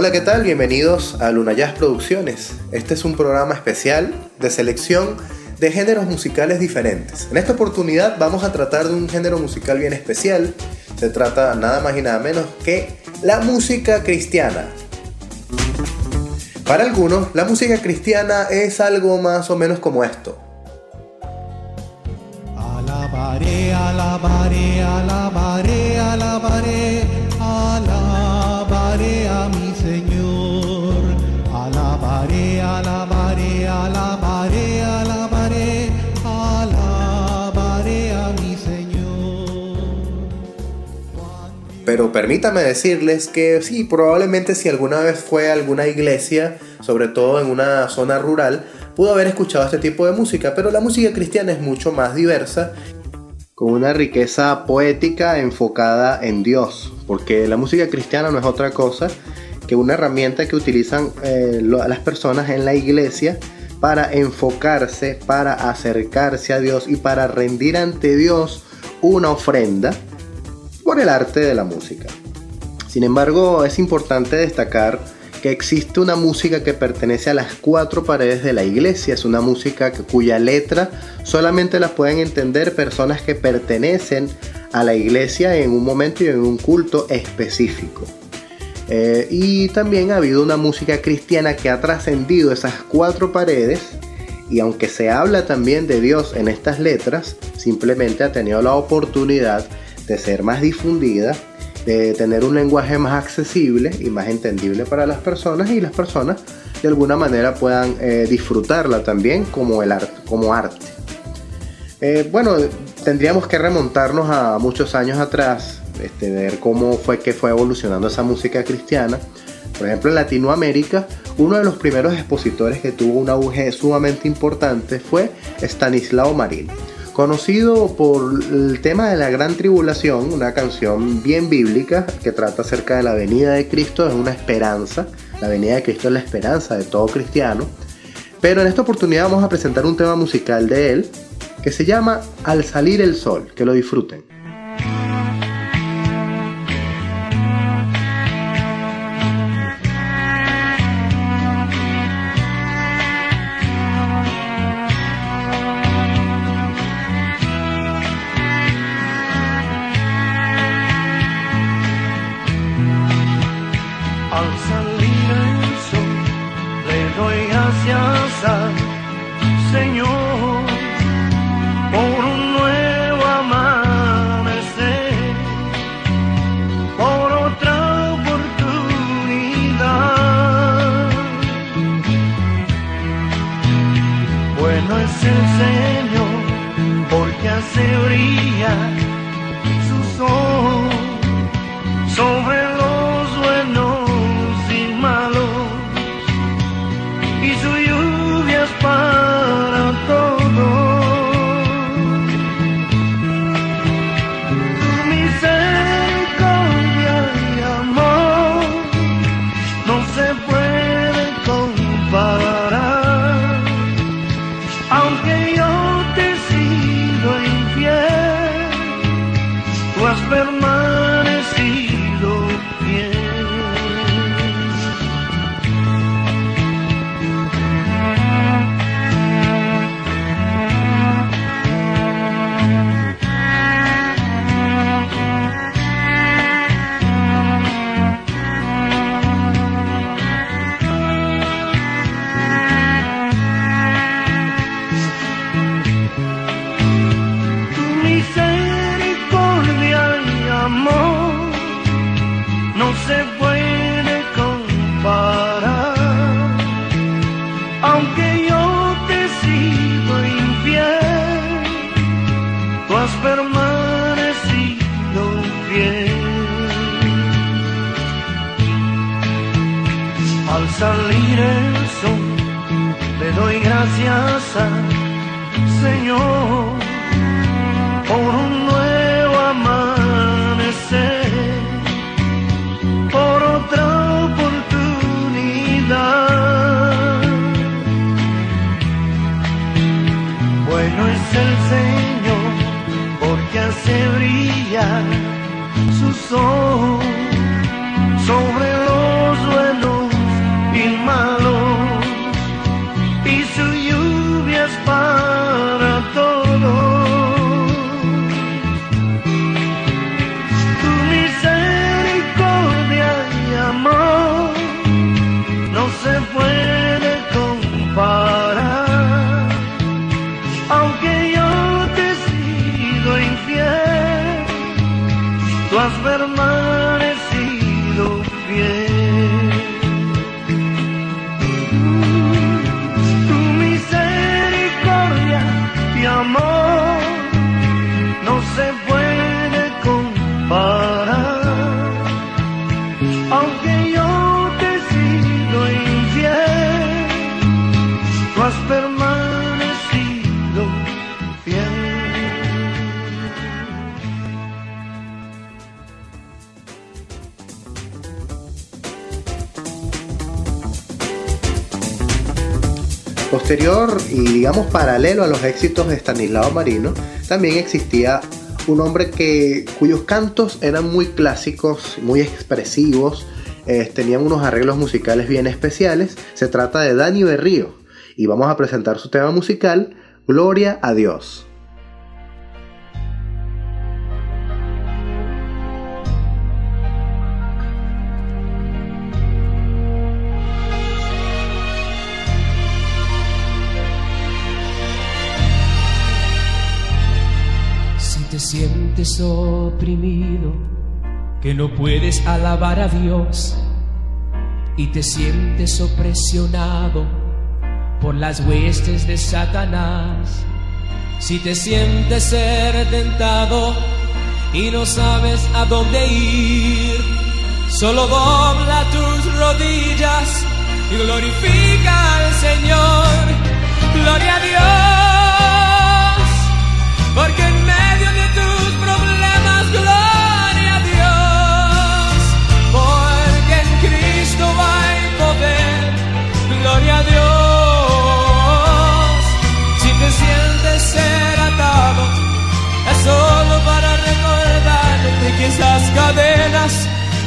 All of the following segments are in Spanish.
Hola, ¿qué tal? Bienvenidos a Luna Jazz Producciones. Este es un programa especial de selección de géneros musicales diferentes. En esta oportunidad vamos a tratar de un género musical bien especial. Se trata nada más y nada menos que la música cristiana. Para algunos, la música cristiana es algo más o menos como esto. Pero permítame decirles que sí, probablemente si alguna vez fue a alguna iglesia, sobre todo en una zona rural, pudo haber escuchado este tipo de música, pero la música cristiana es mucho más diversa, con una riqueza poética enfocada en Dios, porque la música cristiana no es otra cosa que una herramienta que utilizan eh, las personas en la iglesia para enfocarse, para acercarse a Dios y para rendir ante Dios una ofrenda por el arte de la música. Sin embargo, es importante destacar que existe una música que pertenece a las cuatro paredes de la iglesia. Es una música cuya letra solamente la pueden entender personas que pertenecen a la iglesia en un momento y en un culto específico. Eh, y también ha habido una música cristiana que ha trascendido esas cuatro paredes y aunque se habla también de Dios en estas letras, simplemente ha tenido la oportunidad de ser más difundida de tener un lenguaje más accesible y más entendible para las personas y las personas de alguna manera puedan eh, disfrutarla también como, el arte. Eh, bueno, tendríamos que remontarnos a muchos años atrás, este, ver cómo fue que fue evolucionando esa música cristiana. Por ejemplo, en Latinoamérica, uno de los primeros expositores que tuvo un auge sumamente importante fue Stanislao Marín conocido por el tema de la gran tribulación, una canción bien bíblica que trata acerca de la venida de Cristo, es una esperanza, la venida de Cristo es la esperanza de todo cristiano, pero en esta oportunidad vamos a presentar un tema musical de él que se llama Al salir el sol, que lo disfruten. paciência, Senhor. Posterior y digamos paralelo a los éxitos de Stanislao Marino, también existía un hombre que, cuyos cantos eran muy clásicos, muy expresivos, eh, tenían unos arreglos musicales bien especiales. Se trata de Dani Berrío y vamos a presentar su tema musical, Gloria a Dios. Oprimido, que no puedes alabar a Dios y te sientes opresionado por las huestes de Satanás, si te sientes ser tentado y no sabes a dónde ir, solo dobla tus rodillas y glorifica al Señor. Gloria a Dios, porque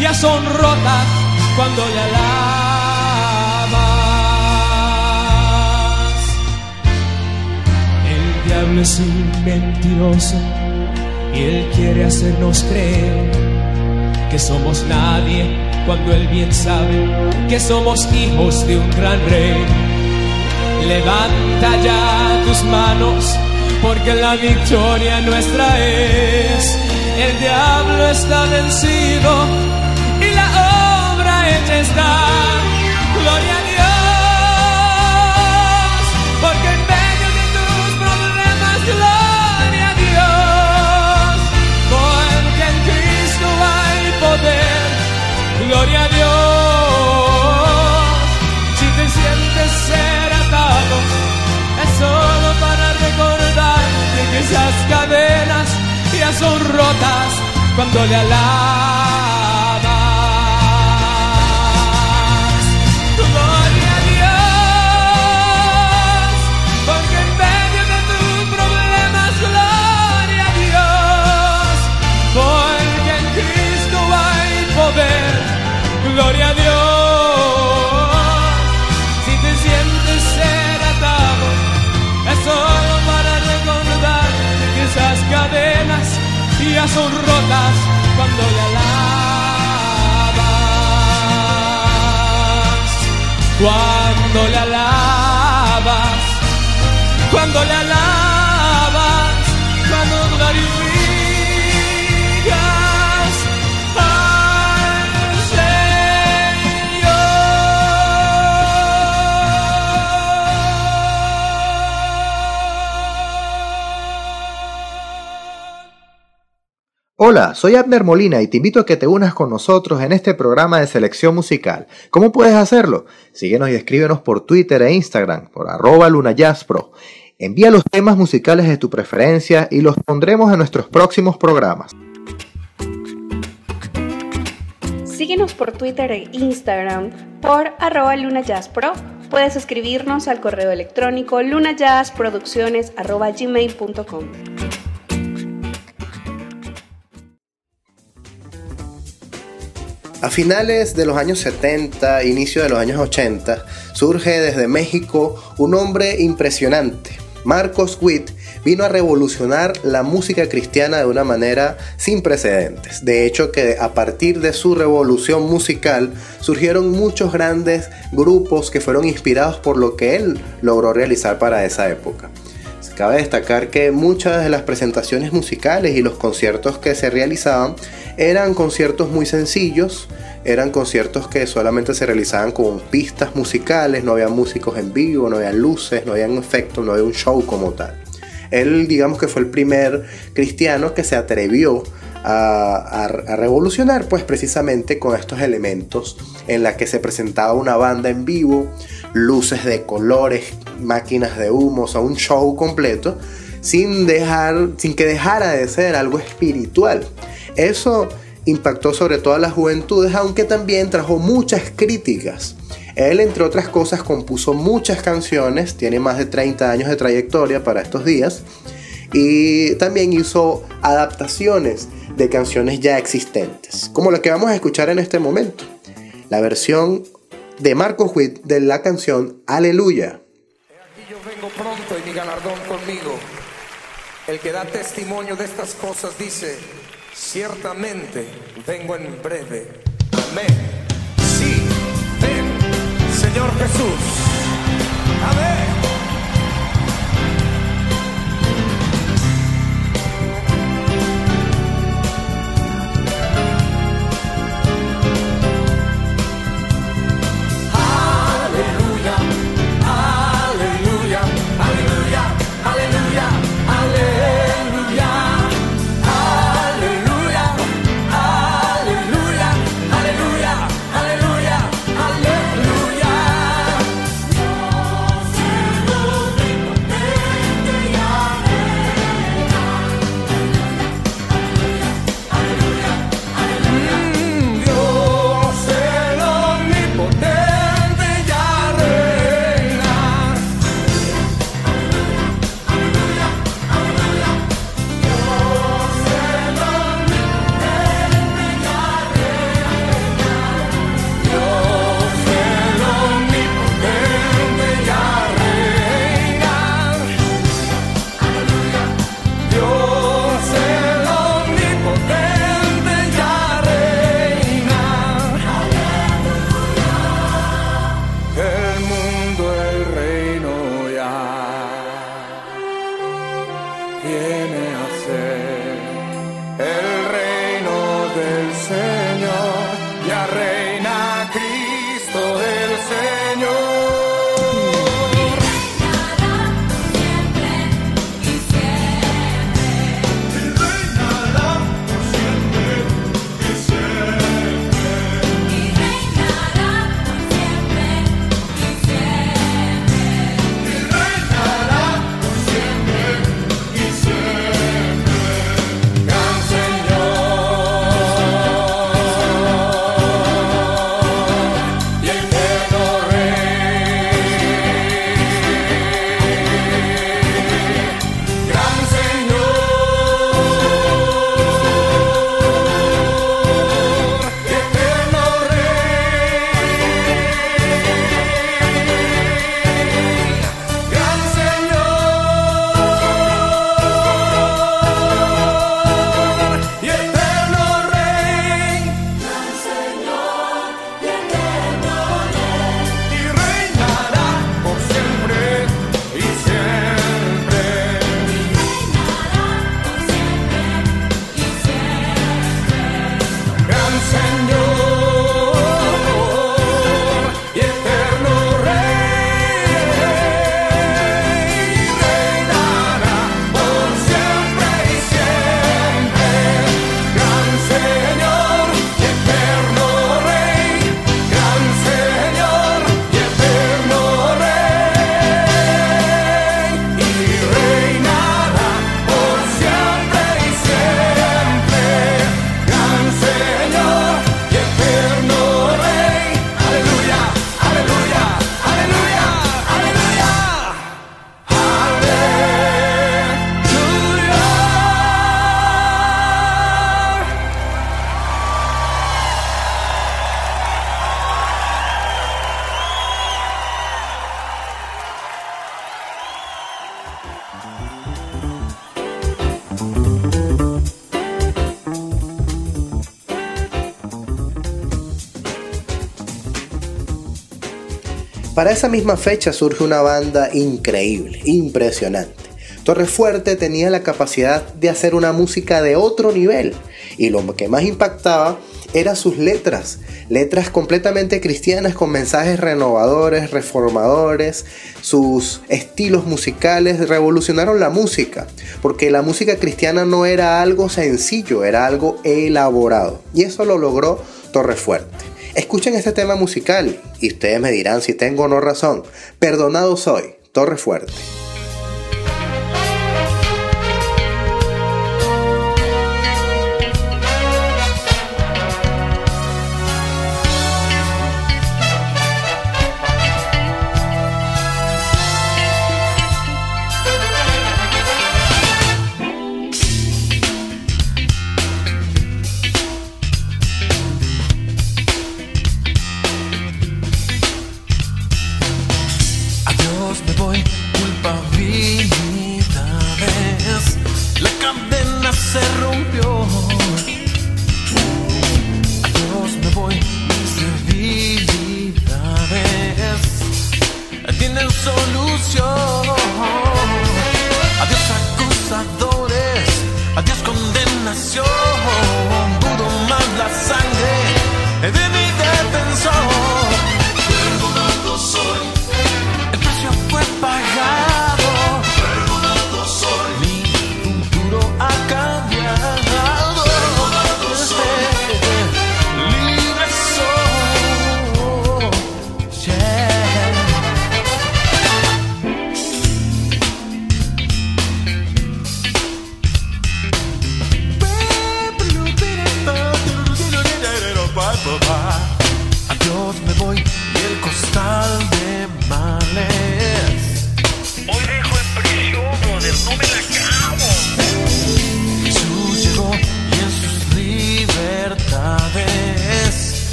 ya son rotas cuando le alabas. El diablo es un mentiroso y él quiere hacernos creer que somos nadie cuando él bien sabe que somos hijos de un gran rey. Levanta ya tus manos porque la victoria nuestra es. El diablo está vencido está. Gloria a Dios, porque en medio de tus problemas, gloria a Dios, porque en Cristo hay poder, gloria a Dios. Si te sientes ser atado, es solo para recordarte que esas cadenas ya son rotas cuando le alabas. Son rotas cuando le alabas. Cuando le alabas, cuando le alabas, Hola, soy Abner Molina y te invito a que te unas con nosotros en este programa de selección musical. ¿Cómo puedes hacerlo? Síguenos y escríbenos por Twitter e Instagram, por arroba lunajazzpro. Envía los temas musicales de tu preferencia y los pondremos en nuestros próximos programas. Síguenos por Twitter e Instagram por arroba lunajazzpro. Puedes escribirnos al correo electrónico lunajazzproducciones.gmail.com A finales de los años 70, inicio de los años 80, surge desde México un hombre impresionante. Marcos Witt vino a revolucionar la música cristiana de una manera sin precedentes. De hecho, que a partir de su revolución musical surgieron muchos grandes grupos que fueron inspirados por lo que él logró realizar para esa época. Cabe destacar que muchas de las presentaciones musicales y los conciertos que se realizaban eran conciertos muy sencillos, eran conciertos que solamente se realizaban con pistas musicales, no había músicos en vivo, no había luces, no había efectos, no había un show como tal. Él digamos que fue el primer cristiano que se atrevió a, a, revolucionar pues precisamente con estos elementos en la que se presentaba una banda en vivo, luces de colores, máquinas de humo, o sea, un show completo, sin, dejar, sin que dejara de ser algo espiritual. Eso impactó sobre todas las juventudes, aunque también trajo muchas críticas. Él, entre otras cosas, compuso muchas canciones, tiene más de 30 años de trayectoria para estos días, y también hizo adaptaciones de canciones ya existentes, como la que vamos a escuchar en este momento, la versión de Marco Witt de la canción Aleluya. Aquí yo vengo pronto y mi galardón conmigo. El que da testimonio de estas cosas dice, ciertamente vengo en breve. Amén. Sí, ven, Señor Jesús. Amén. Para esa misma fecha surge una banda increíble, impresionante. Torrefuerte tenía la capacidad de hacer una música de otro nivel y lo que más impactaba eran sus letras, letras completamente cristianas con mensajes renovadores, reformadores, sus estilos musicales revolucionaron la música, porque la música cristiana no era algo sencillo, era algo elaborado y eso lo logró Torrefuerte. Escuchen este tema musical y ustedes me dirán si tengo o no razón. Perdonado soy, Torre Fuerte.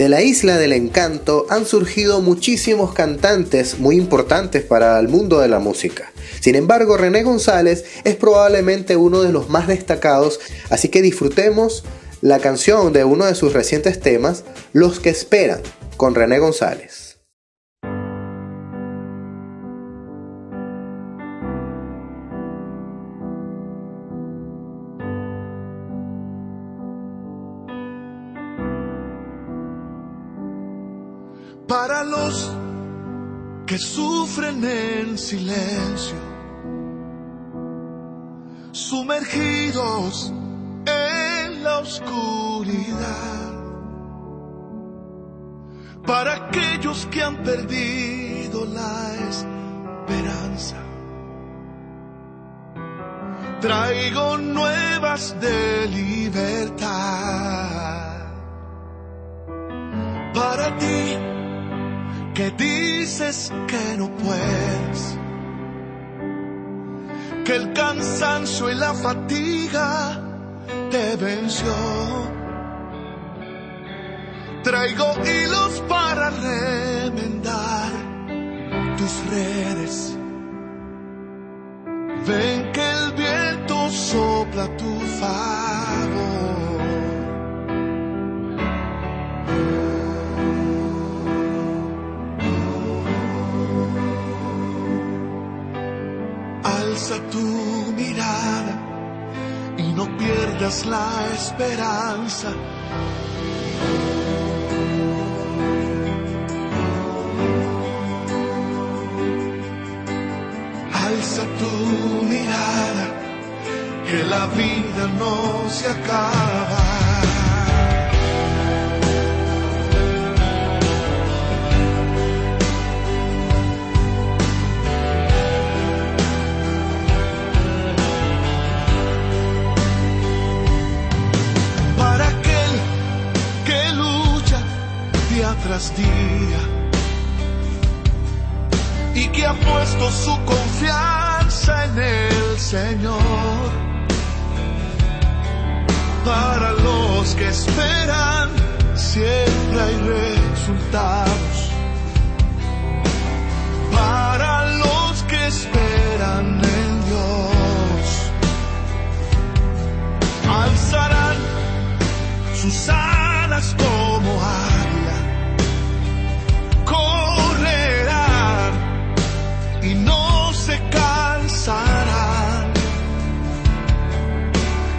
De la isla del encanto han surgido muchísimos cantantes muy importantes para el mundo de la música. Sin embargo, René González es probablemente uno de los más destacados, así que disfrutemos la canción de uno de sus recientes temas, Los que esperan, con René González. Silencio, sumergidos en la oscuridad, para aquellos que han perdido la esperanza. Traigo nuevas de libertad. Para ti que dices que no puedes, que el cansancio y la fatiga te venció. Traigo hilos para remendar tus redes. Ven que el viento sopla tu favor. Tu mirada y no pierdas la esperanza. Alza tu mirada, que la vida no se acaba. Tras día y que ha puesto su confianza en el Señor. Para los que esperan, siempre hay resultados. Para los que esperan en Dios, alzarán sus alas como águila,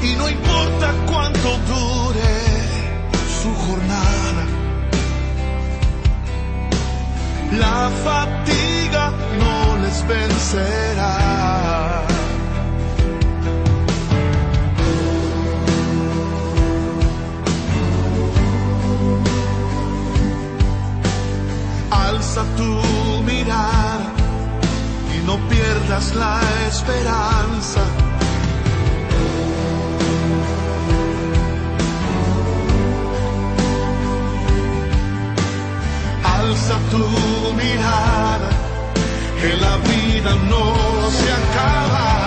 Y no importa cuánto dure su jornada, la fatiga no les vencerá. Alza tu mirada no pierdas la esperanza. Alza tu mirada, que la vida no se acaba.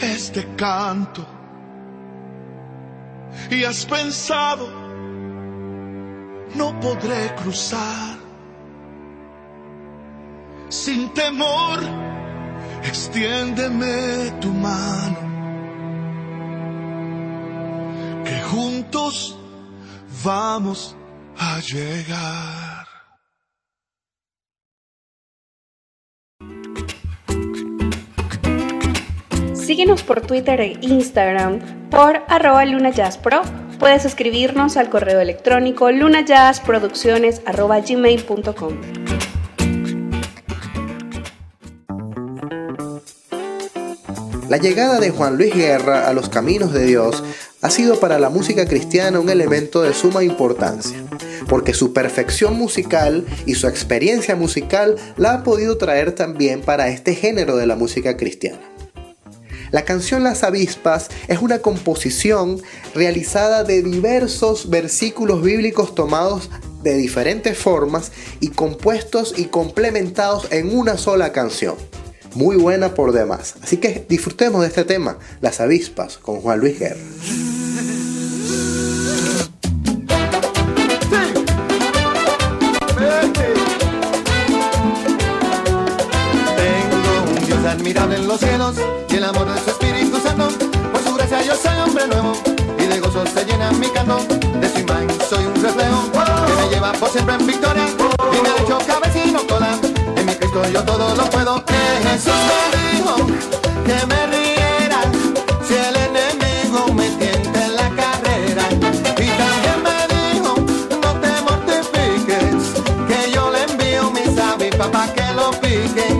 Este canto y has pensado, no podré cruzar. Sin temor, extiéndeme tu mano, que juntos vamos a llegar. Síguenos por Twitter e Instagram por arroba lunajazzpro. Puedes escribirnos al correo electrónico lunajazzproducciones.gmail.com La llegada de Juan Luis Guerra a los caminos de Dios ha sido para la música cristiana un elemento de suma importancia, porque su perfección musical y su experiencia musical la ha podido traer también para este género de la música cristiana. La canción Las avispas es una composición realizada de diversos versículos bíblicos tomados de diferentes formas y compuestos y complementados en una sola canción. Muy buena por demás. Así que disfrutemos de este tema, Las avispas, con Juan Luis Guerra. Admirable en los cielos y el amor de su Espíritu Santo. Por su gracia yo soy hombre nuevo y de gozo se llena mi canto. De su imagen soy un reflejo que me lleva por siempre en victoria y me ha hecho cabecino cola. En mi Cristo yo todo lo puedo. Que Jesús me dijo que me riera si el enemigo me tienta en la carrera. Y también me dijo no te mortifiques que yo le envío mis avispas para que lo piquen,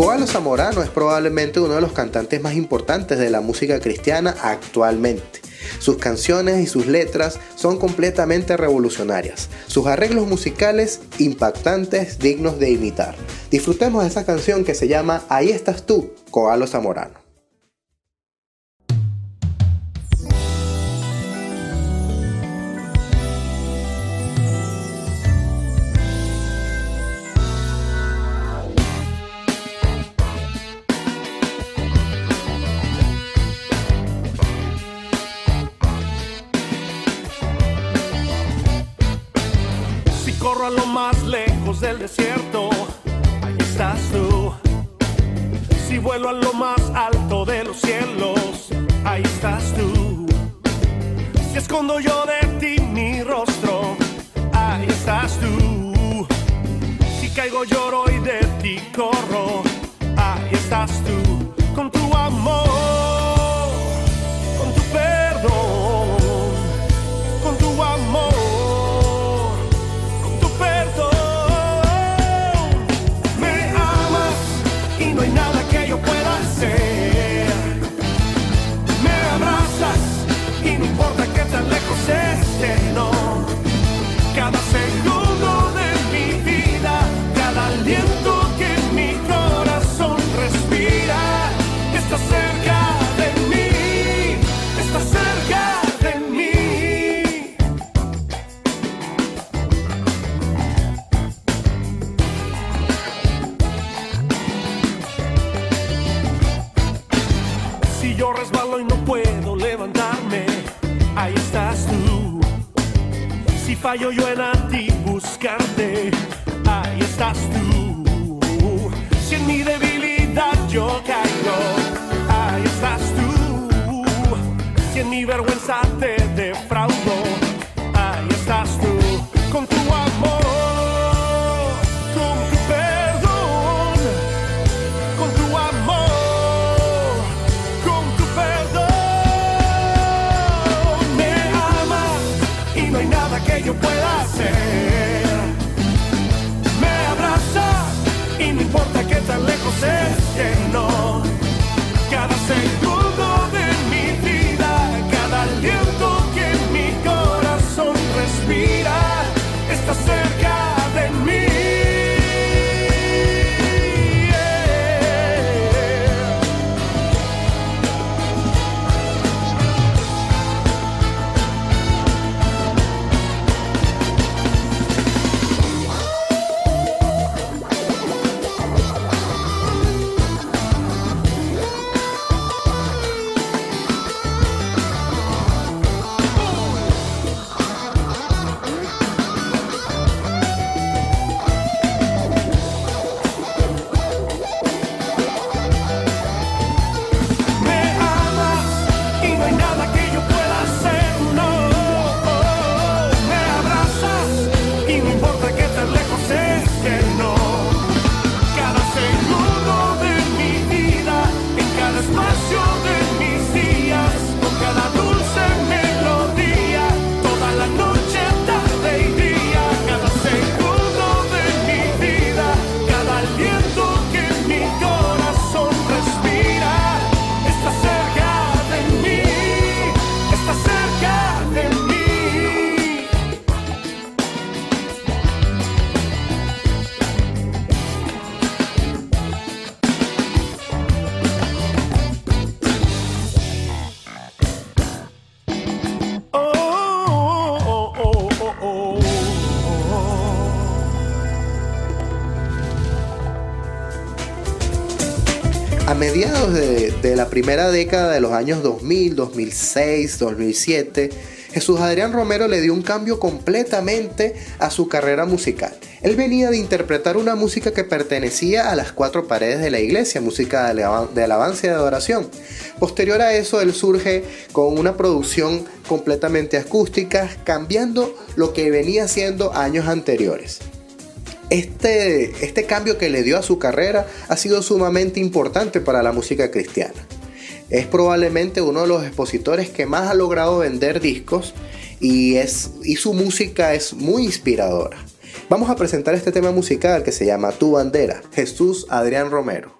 Coalo Zamorano es probablemente uno de los cantantes más importantes de la música cristiana actualmente. Sus canciones y sus letras son completamente revolucionarias. Sus arreglos musicales impactantes, dignos de imitar. Disfrutemos de esa canción que se llama Ahí estás tú, Coalo Zamorano. cada segundo. La primera década de los años 2000, 2006, 2007, Jesús Adrián Romero le dio un cambio completamente a su carrera musical. Él venía de interpretar una música que pertenecía a las cuatro paredes de la iglesia, música de alaban- de alabanza y de adoración. Posterior a eso, él surge con una producción completamente acústica, cambiando lo que venía haciendo años anteriores. Este, este cambio que le dio a su carrera ha sido sumamente importante para la música cristiana. Es probablemente uno de los expositores que más ha logrado vender discos y, es, y su música es muy inspiradora. Vamos a presentar este tema musical que se llama Tu bandera, Jesús Adrián Romero.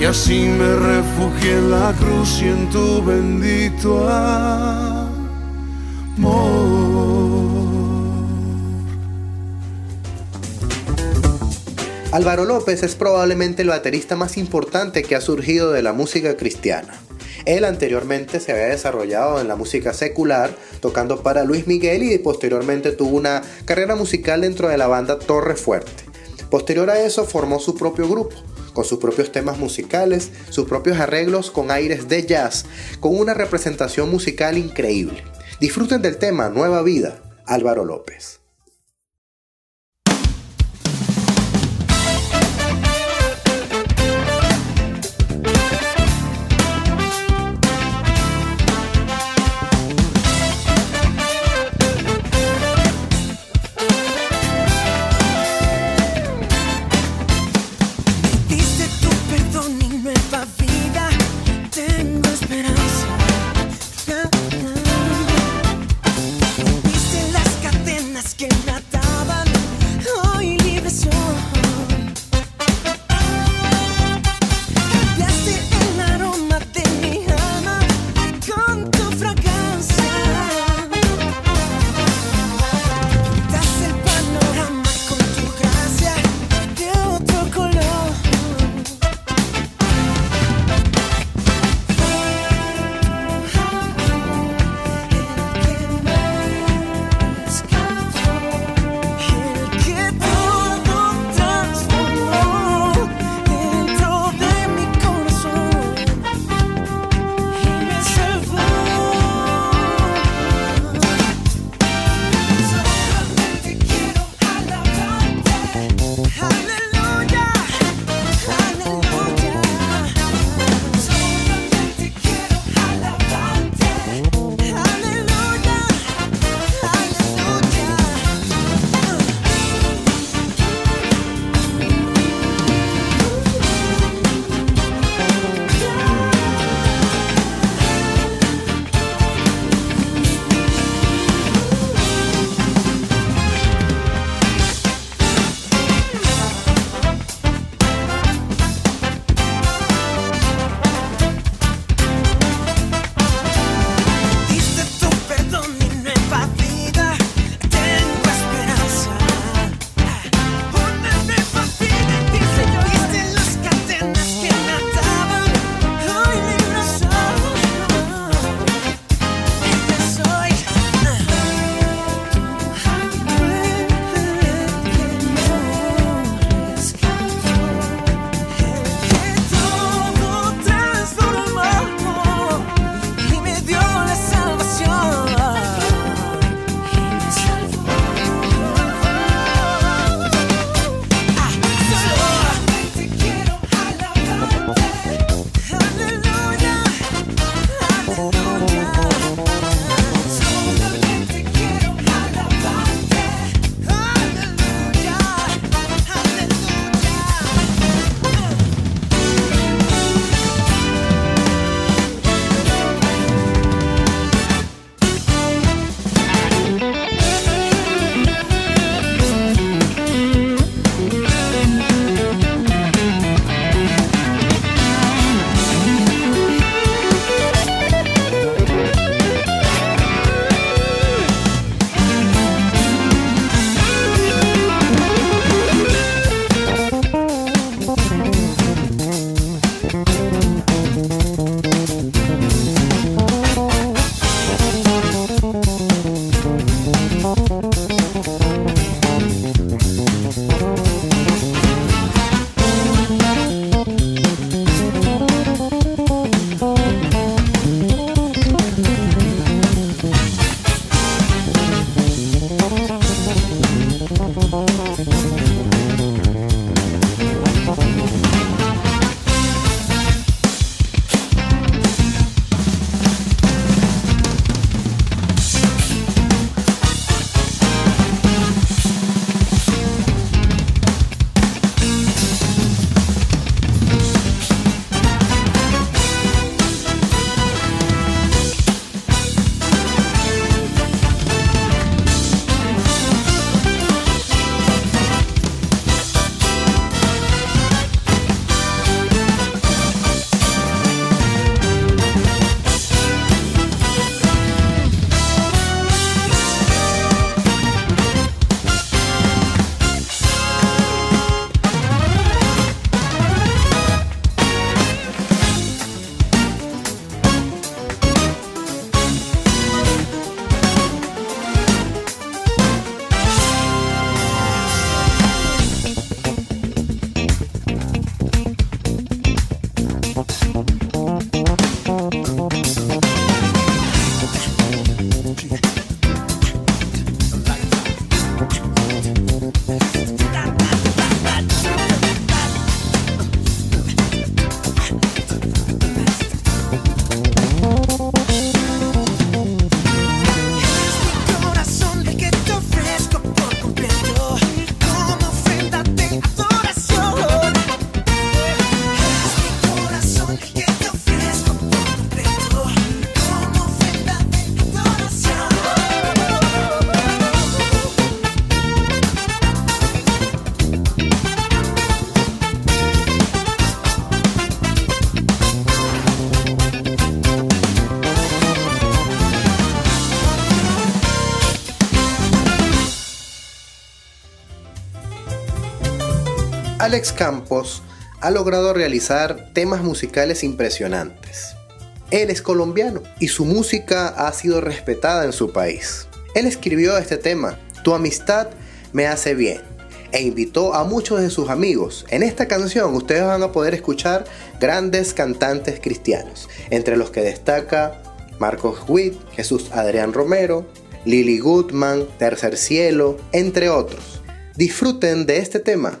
Y así me refugié en la cruz y en tu bendito amor. Álvaro López es probablemente el baterista más importante que ha surgido de la música cristiana. Él anteriormente se había desarrollado en la música secular, tocando para Luis Miguel y posteriormente tuvo una carrera musical dentro de la banda Torre Fuerte. Posterior a eso formó su propio grupo, con sus propios temas musicales, sus propios arreglos con aires de jazz, con una representación musical increíble. Disfruten del tema Nueva Vida, Álvaro López. Alex Campos ha logrado realizar temas musicales impresionantes. Él es colombiano y su música ha sido respetada en su país. Él escribió este tema, Tu amistad me hace bien, e invitó a muchos de sus amigos. En esta canción ustedes van a poder escuchar grandes cantantes cristianos, entre los que destaca Marcos Witt, Jesús Adrián Romero, Lily Goodman, Tercer Cielo, entre otros. Disfruten de este tema.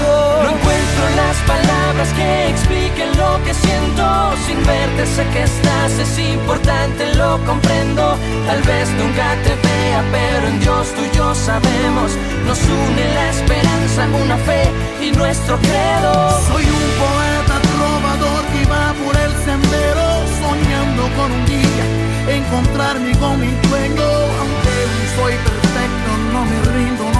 No encuentro las palabras que expliquen lo que siento. Sin verte sé que estás, es importante, lo comprendo. Tal vez nunca te vea, pero en Dios tú y yo sabemos. Nos une la esperanza, una fe y nuestro credo. Soy un poeta trovador que va por el sendero, soñando con un día encontrarme con mi dueño. Aunque soy perfecto, no me rindo,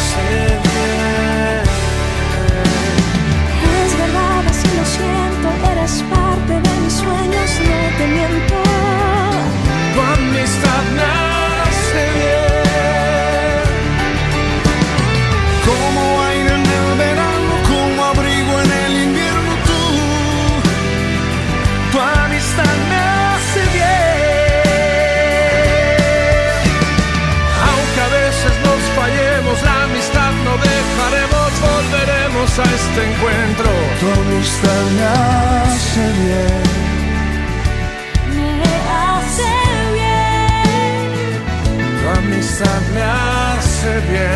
es verdad, así lo siento, eres parte de mis sueños, no te miento. Tu amistad me hace bien. A este encuentro. Tu amistad me hace bien. Me hace bien. Tu amistad me hace bien.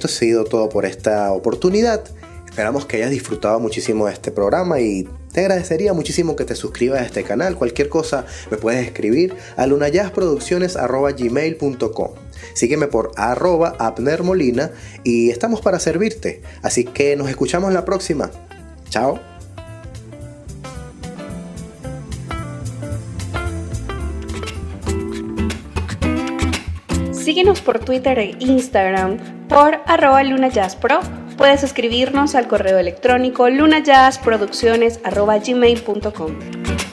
Esto ha sido todo por esta oportunidad. Esperamos que hayas disfrutado muchísimo de este programa y te agradecería muchísimo que te suscribas a este canal. Cualquier cosa me puedes escribir a lunayasproducciones.gmail.com Sígueme por arroba Abner Molina y estamos para servirte. Así que nos escuchamos la próxima. Chao. Síguenos por Twitter e Instagram por arroba lunajazzpro. Puedes escribirnos al correo electrónico lunajazzproducciones.gmail.com